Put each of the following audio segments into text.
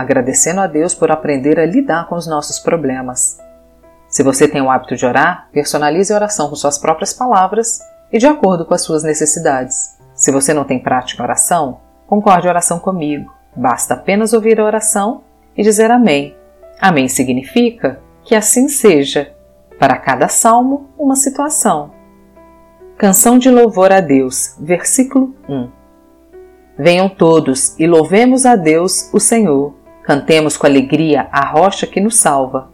agradecendo a Deus por aprender a lidar com os nossos problemas. Se você tem o hábito de orar, personalize a oração com suas próprias palavras e de acordo com as suas necessidades. Se você não tem prática oração, concorde a oração comigo. Basta apenas ouvir a oração e dizer Amém. Amém significa que assim seja. Para cada salmo, uma situação. Canção de louvor a Deus, versículo 1. Venham todos e louvemos a Deus, o Senhor Cantemos com alegria a rocha que nos salva.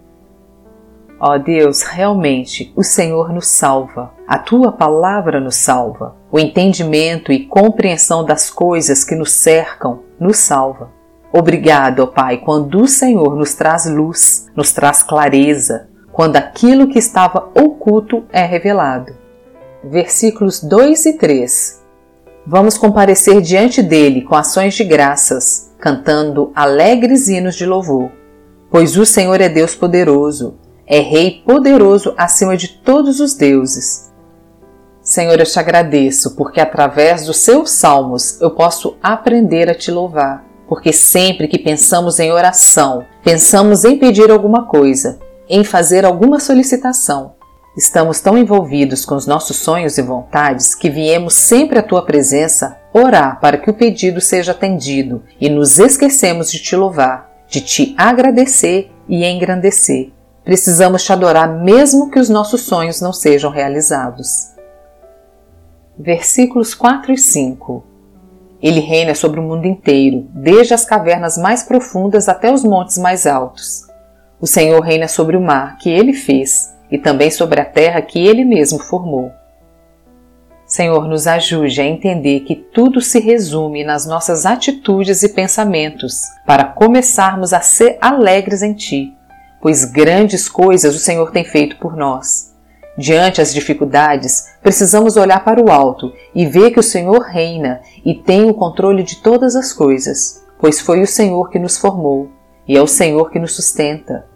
Ó oh Deus, realmente o Senhor nos salva, a tua palavra nos salva, o entendimento e compreensão das coisas que nos cercam nos salva. Obrigado, ó Pai, quando o Senhor nos traz luz, nos traz clareza, quando aquilo que estava oculto é revelado. Versículos 2 e 3 Vamos comparecer diante dele com ações de graças cantando alegres hinos de louvor. Pois o Senhor é Deus poderoso, é Rei poderoso acima de todos os deuses. Senhor, eu te agradeço porque através dos seus salmos eu posso aprender a te louvar. Porque sempre que pensamos em oração, pensamos em pedir alguma coisa, em fazer alguma solicitação, Estamos tão envolvidos com os nossos sonhos e vontades que viemos sempre à tua presença orar para que o pedido seja atendido e nos esquecemos de te louvar, de te agradecer e engrandecer. Precisamos te adorar mesmo que os nossos sonhos não sejam realizados. Versículos 4 e 5 Ele reina sobre o mundo inteiro, desde as cavernas mais profundas até os montes mais altos. O Senhor reina sobre o mar que ele fez e também sobre a terra que Ele mesmo formou. Senhor, nos ajude a entender que tudo se resume nas nossas atitudes e pensamentos, para começarmos a ser alegres em Ti, pois grandes coisas o Senhor tem feito por nós. Diante as dificuldades, precisamos olhar para o alto e ver que o Senhor reina e tem o controle de todas as coisas, pois foi o Senhor que nos formou e é o Senhor que nos sustenta.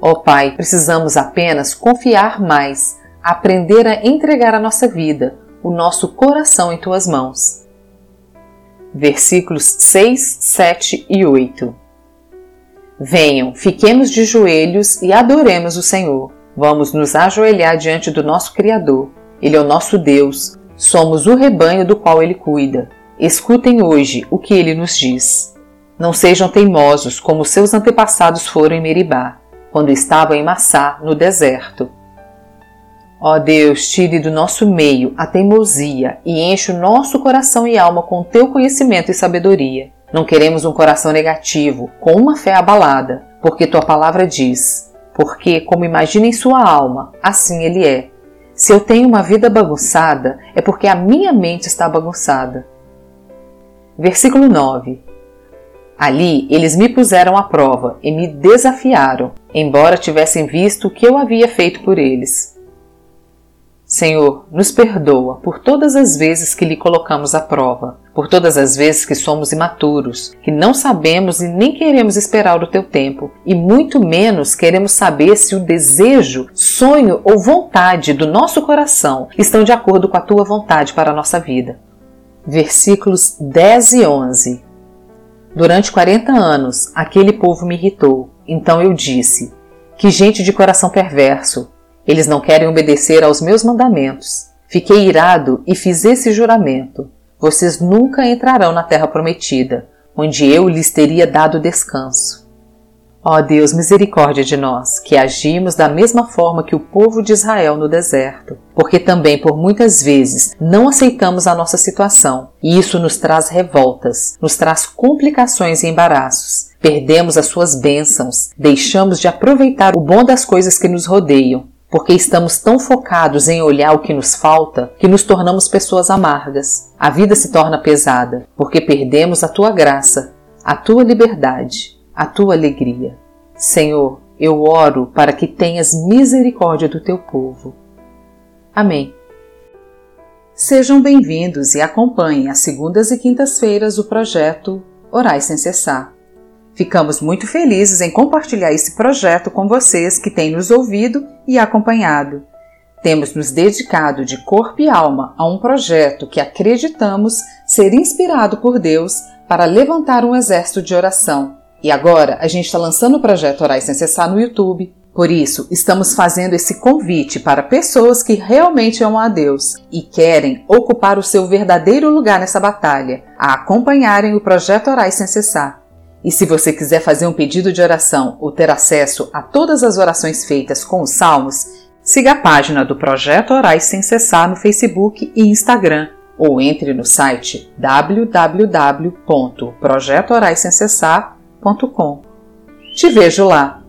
Ó oh, Pai, precisamos apenas confiar mais, aprender a entregar a nossa vida, o nosso coração em tuas mãos. Versículos 6, 7 e 8 Venham, fiquemos de joelhos e adoremos o Senhor. Vamos nos ajoelhar diante do nosso Criador. Ele é o nosso Deus, somos o rebanho do qual ele cuida. Escutem hoje o que ele nos diz. Não sejam teimosos como seus antepassados foram em Meribá quando estavam em Massá, no deserto. Ó Deus, tire do nosso meio a teimosia e enche o nosso coração e alma com teu conhecimento e sabedoria. Não queremos um coração negativo, com uma fé abalada, porque tua palavra diz: porque, como imagina em sua alma, assim ele é. Se eu tenho uma vida bagunçada, é porque a minha mente está bagunçada. Versículo 9: Ali eles me puseram à prova e me desafiaram, embora tivessem visto o que eu havia feito por eles. Senhor, nos perdoa por todas as vezes que lhe colocamos à prova, por todas as vezes que somos imaturos, que não sabemos e nem queremos esperar o teu tempo, e muito menos queremos saber se o desejo, sonho ou vontade do nosso coração estão de acordo com a tua vontade para a nossa vida. Versículos 10 e 11 Durante quarenta anos, aquele povo me irritou. Então eu disse: Que gente de coração perverso! Eles não querem obedecer aos meus mandamentos. Fiquei irado e fiz esse juramento: Vocês nunca entrarão na terra prometida, onde eu lhes teria dado descanso. Ó Deus, misericórdia de nós, que agimos da mesma forma que o povo de Israel no deserto, porque também por muitas vezes não aceitamos a nossa situação, e isso nos traz revoltas, nos traz complicações e embaraços. Perdemos as suas bênçãos, deixamos de aproveitar o bom das coisas que nos rodeiam, porque estamos tão focados em olhar o que nos falta que nos tornamos pessoas amargas. A vida se torna pesada, porque perdemos a tua graça, a tua liberdade a tua alegria. Senhor, eu oro para que tenhas misericórdia do teu povo. Amém. Sejam bem-vindos e acompanhem às segundas e quintas-feiras o projeto Orais Sem Cessar. Ficamos muito felizes em compartilhar esse projeto com vocês que têm nos ouvido e acompanhado. Temos nos dedicado de corpo e alma a um projeto que acreditamos ser inspirado por Deus para levantar um exército de oração. E agora a gente está lançando o projeto Orais Sem Cessar no YouTube. Por isso, estamos fazendo esse convite para pessoas que realmente amam a Deus e querem ocupar o seu verdadeiro lugar nessa batalha, a acompanharem o projeto Orais Sem Cessar. E se você quiser fazer um pedido de oração ou ter acesso a todas as orações feitas com os salmos, siga a página do Projeto Orais Sem Cessar no Facebook e Instagram ou entre no site www.projetoraissemcessar.com. Te vejo lá!